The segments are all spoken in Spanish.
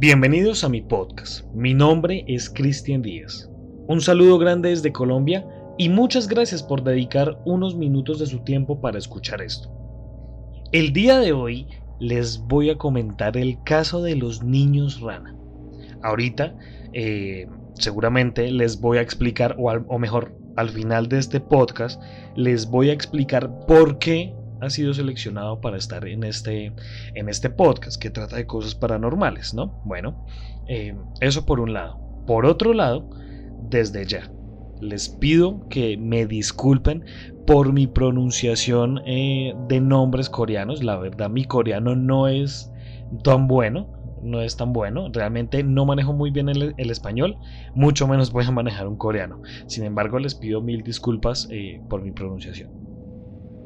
Bienvenidos a mi podcast. Mi nombre es Cristian Díaz. Un saludo grande desde Colombia y muchas gracias por dedicar unos minutos de su tiempo para escuchar esto. El día de hoy les voy a comentar el caso de los niños rana. Ahorita eh, seguramente les voy a explicar, o, o mejor, al final de este podcast, les voy a explicar por qué ha sido seleccionado para estar en este, en este podcast que trata de cosas paranormales, ¿no? Bueno, eh, eso por un lado. Por otro lado, desde ya, les pido que me disculpen por mi pronunciación eh, de nombres coreanos. La verdad, mi coreano no es tan bueno, no es tan bueno. Realmente no manejo muy bien el, español, mucho menos voy a manejar un coreano. Sin embargo, les pido mil disculpas eh, por mi pronunciación.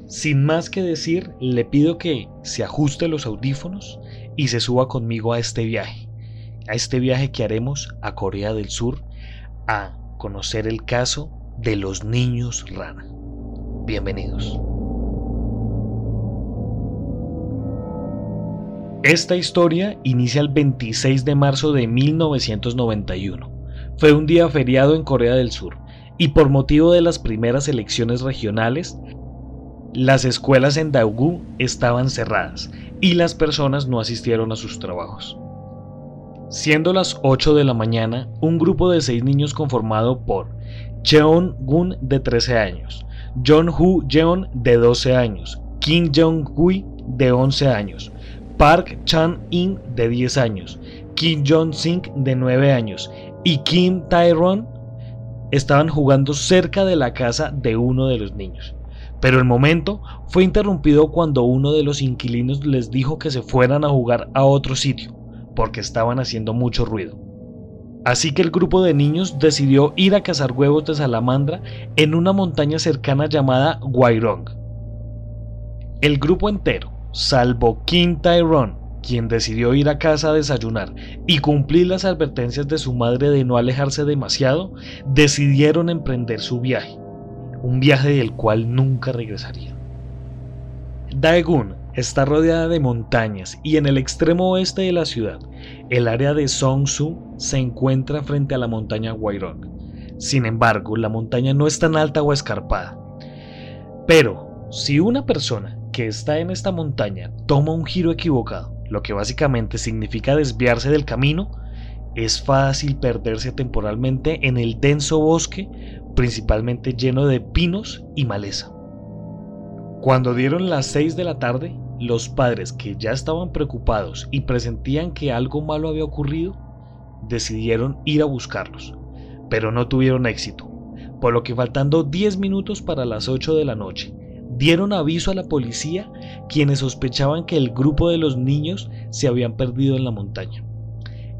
Sin más que decir, le pido que se ajuste los audífonos y se suba conmigo a este viaje, a este viaje que haremos a Corea del Sur a conocer el caso de los niños rana. Bienvenidos. Esta historia inicia el 26 de marzo de 1991. Fue un día feriado en Corea del Sur y por motivo de las primeras elecciones regionales, las escuelas en Daegu estaban cerradas y las personas no asistieron a sus trabajos. Siendo las 8 de la mañana, un grupo de seis niños conformado por Cheon Gun de 13 años, John Hu Jeon de 12 años, Kim Jong Hui de 11 años, Park Chan In de 10 años, Kim Jong Sing de 9 años y Kim Tae-ron estaban jugando cerca de la casa de uno de los niños. Pero el momento fue interrumpido cuando uno de los inquilinos les dijo que se fueran a jugar a otro sitio, porque estaban haciendo mucho ruido. Así que el grupo de niños decidió ir a cazar huevos de salamandra en una montaña cercana llamada Guairong. El grupo entero, salvo Kim Tyrone, quien decidió ir a casa a desayunar y cumplir las advertencias de su madre de no alejarse demasiado, decidieron emprender su viaje un viaje del cual nunca regresaría. Daegun está rodeada de montañas y en el extremo oeste de la ciudad, el área de Songsu se encuentra frente a la montaña Wairong. Sin embargo, la montaña no es tan alta o escarpada. Pero, si una persona que está en esta montaña toma un giro equivocado, lo que básicamente significa desviarse del camino, es fácil perderse temporalmente en el denso bosque principalmente lleno de pinos y maleza. Cuando dieron las 6 de la tarde, los padres que ya estaban preocupados y presentían que algo malo había ocurrido, decidieron ir a buscarlos, pero no tuvieron éxito, por lo que faltando 10 minutos para las 8 de la noche, dieron aviso a la policía quienes sospechaban que el grupo de los niños se habían perdido en la montaña.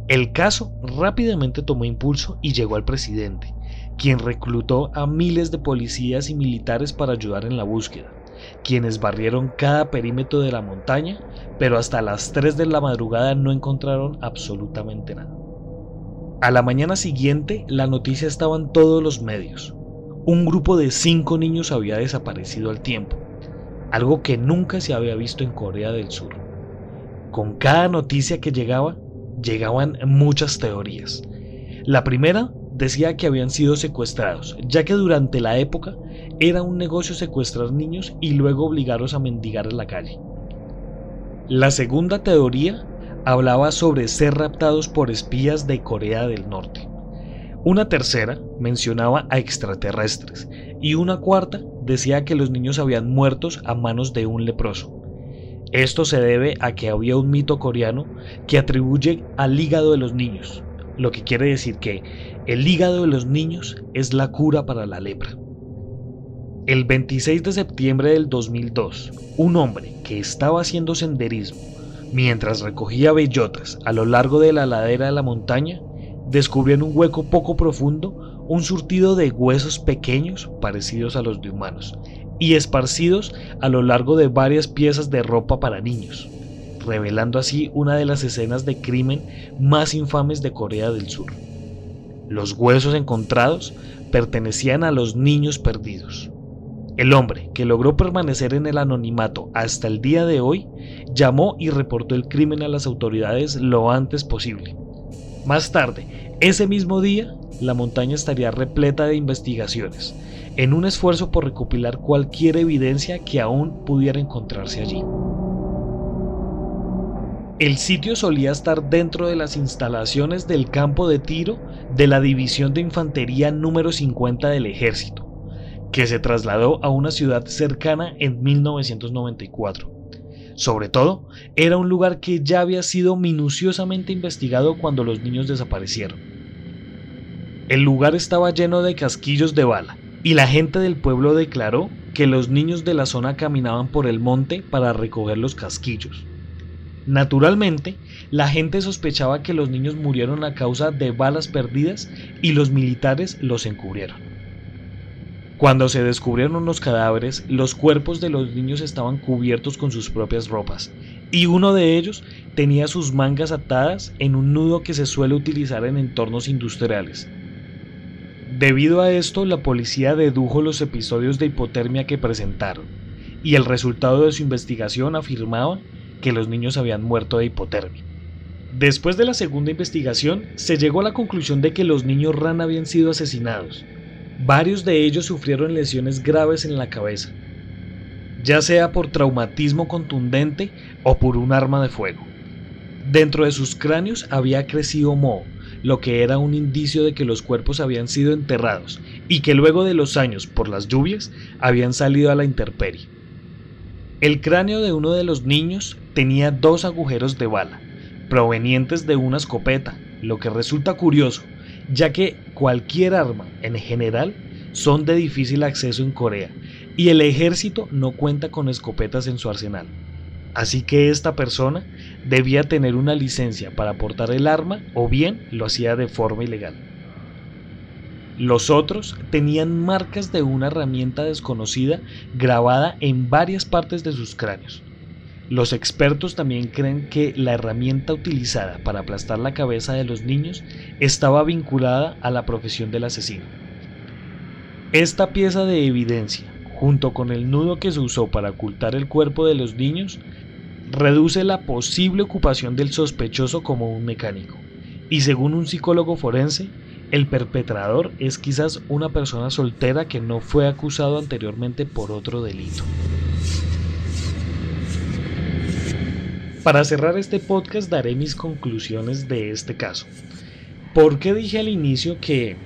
El caso rápidamente tomó impulso y llegó al presidente, quien reclutó a miles de policías y militares para ayudar en la búsqueda, quienes barrieron cada perímetro de la montaña, pero hasta las 3 de la madrugada no encontraron absolutamente nada. A la mañana siguiente, la noticia estaba en todos los medios. Un grupo de cinco niños había desaparecido al tiempo, algo que nunca se había visto en Corea del Sur. Con cada noticia que llegaba, llegaban muchas teorías. La primera decía que habían sido secuestrados, ya que durante la época era un negocio secuestrar niños y luego obligarlos a mendigar en la calle. La segunda teoría hablaba sobre ser raptados por espías de Corea del Norte. Una tercera mencionaba a extraterrestres y una cuarta decía que los niños habían muerto a manos de un leproso. Esto se debe a que había un mito coreano que atribuye al hígado de los niños, lo que quiere decir que el hígado de los niños es la cura para la lepra. El 26 de septiembre del 2002, un hombre que estaba haciendo senderismo mientras recogía bellotas a lo largo de la ladera de la montaña, descubrió en un hueco poco profundo un surtido de huesos pequeños parecidos a los de humanos y esparcidos a lo largo de varias piezas de ropa para niños revelando así una de las escenas de crimen más infames de Corea del Sur. Los huesos encontrados pertenecían a los niños perdidos. El hombre, que logró permanecer en el anonimato hasta el día de hoy, llamó y reportó el crimen a las autoridades lo antes posible, Más tarde, ese mismo día, la montaña estaría repleta de investigaciones, en un esfuerzo por recopilar cualquier evidencia que aún pudiera encontrarse allí. El sitio solía estar dentro de las instalaciones del campo de tiro de la División de Infantería número 50 del Ejército, que se trasladó a una ciudad cercana en 1994. Sobre todo, era un lugar que ya había sido minuciosamente investigado cuando los niños desaparecieron. El lugar estaba lleno de casquillos de bala, y la gente del pueblo declaró que los niños de la zona caminaban por el monte para recoger los casquillos. Naturalmente, la gente sospechaba que los niños murieron a causa de balas perdidas y los militares los encubrieron. Cuando se descubrieron los cadáveres, los cuerpos de los niños estaban cubiertos con sus propias ropas, y uno de ellos tenía sus mangas atadas en un nudo que se suele utilizar en entornos industriales. Debido a esto, la policía dedujo los episodios de hipotermia que presentaron, y el resultado de su investigación afirmaba que los niños habían muerto de hipotermia. Después de la segunda investigación, se llegó a la conclusión de que los niños RAN habían sido asesinados. Varios de ellos sufrieron lesiones graves en la cabeza, ya sea por traumatismo contundente o por un arma de fuego. Dentro de sus cráneos había crecido moho, lo que era un indicio de que los cuerpos habían sido enterrados y que luego de los años, por las lluvias, habían salido a la intemperie. El cráneo de uno de los niños tenía dos agujeros de bala, provenientes de una escopeta, lo que resulta curioso, ya que cualquier arma, en general, son de difícil acceso en Corea, y el ejército no cuenta con escopetas en su arsenal. Así que esta persona debía tener una licencia para portar el arma o bien lo hacía de forma ilegal. Los otros tenían marcas de una herramienta desconocida grabada en varias partes de sus cráneos. Los expertos también creen que la herramienta utilizada para aplastar la cabeza de los niños estaba vinculada a la profesión del asesino. Esta pieza de evidencia, junto con el nudo que se usó para ocultar el cuerpo de los niños, reduce la posible ocupación del sospechoso como un mecánico. Y según un psicólogo forense, el perpetrador es quizás una persona soltera que no fue acusado anteriormente por otro delito. Para cerrar este podcast daré mis conclusiones de este caso. ¿Por qué dije al inicio que,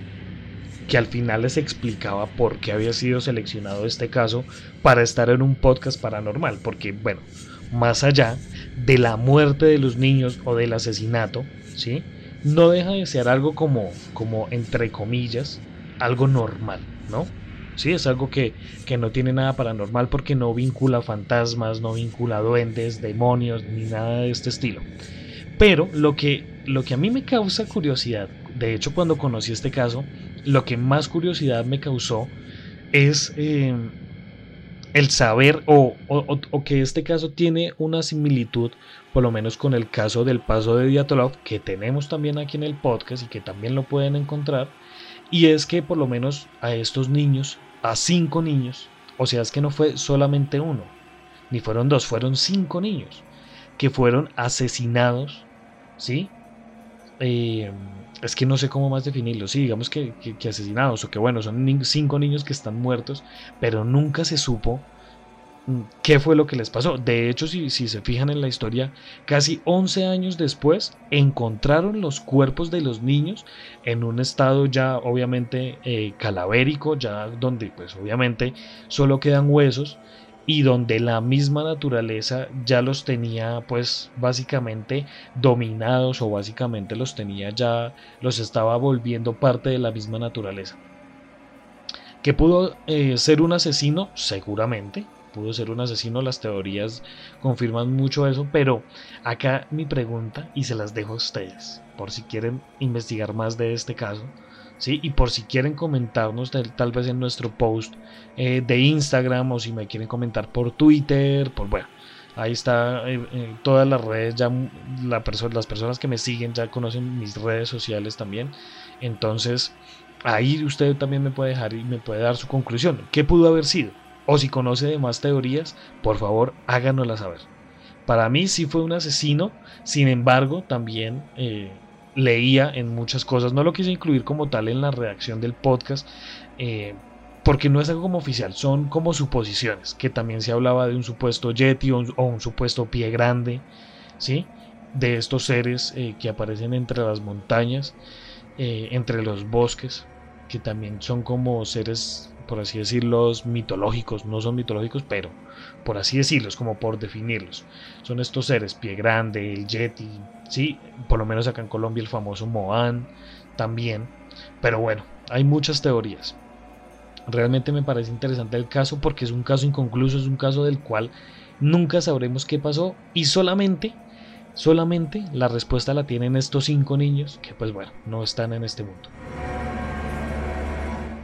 que al final les explicaba por qué había sido seleccionado este caso para estar en un podcast paranormal? Porque, bueno, más allá de la muerte de los niños o del asesinato, ¿sí? no deja de ser algo como, como entre comillas, algo normal, ¿no? Sí, es algo que, que, no tiene nada paranormal porque no vincula fantasmas, no vincula duendes, demonios, ni nada de este estilo. Pero lo que, lo que a mí me causa curiosidad, de hecho cuando conocí este caso, lo que más curiosidad me causó es eh, el saber o, que este caso tiene una similitud, por lo menos con el caso del paso de Diatlov, que tenemos también aquí en el podcast y que también lo pueden encontrar, y es que por lo menos a estos niños, a cinco niños, o sea, es que no fue solamente uno, ni fueron dos, fueron cinco niños que fueron asesinados, ¿sí? Eh, es que no sé cómo más definirlo, sí, digamos que, asesinados, o que bueno, son cinco niños que están muertos, pero nunca se supo qué fue lo que les pasó. De hecho, si, si se fijan en la historia, casi 11 años después encontraron los cuerpos de los niños en un estado ya obviamente eh, calavérico, ya donde pues obviamente solo quedan huesos y donde la misma naturaleza ya los tenía pues básicamente dominados o básicamente los tenía ya, los estaba volviendo parte de la misma naturaleza. ¿Que pudo eh, ser un asesino? Seguramente, pudo ser un asesino, las teorías confirman mucho eso, pero acá mi pregunta y se las dejo a ustedes, por si quieren investigar más de este caso ¿sí? Y por si quieren comentarnos tal, vez en nuestro post eh, de Instagram o si me quieren comentar por Twitter, por bueno, ahí está eh, eh, todas las redes, ya la las personas que me siguen ya conocen mis redes sociales también. Entonces, ahí usted también me puede dejar y me puede dar su conclusión. ¿Qué pudo haber sido? O si conoce de más teorías, por favor háganosla saber. Para mí sí fue un asesino, sin embargo, también leía en muchas cosas. No lo quise incluir como tal en la redacción del podcast. Eh, porque no es algo como oficial, son como suposiciones, que también se hablaba de un supuesto Yeti o un, supuesto pie grande, ¿sí? De estos seres eh, que aparecen entre las montañas, eh, entre los bosques, que también son como seres, por así decirlo, mitológicos, no son mitológicos, pero por así decirlos, como por definirlos. Son estos seres, pie grande, el Yeti, ¿sí? Por lo menos acá en Colombia el famoso Moan también, pero bueno, hay muchas teorías. Realmente me parece interesante el caso porque es un caso inconcluso, es un caso del cual nunca sabremos qué pasó y solamente, solamente la respuesta la tienen estos cinco niños que pues bueno, no están en este mundo.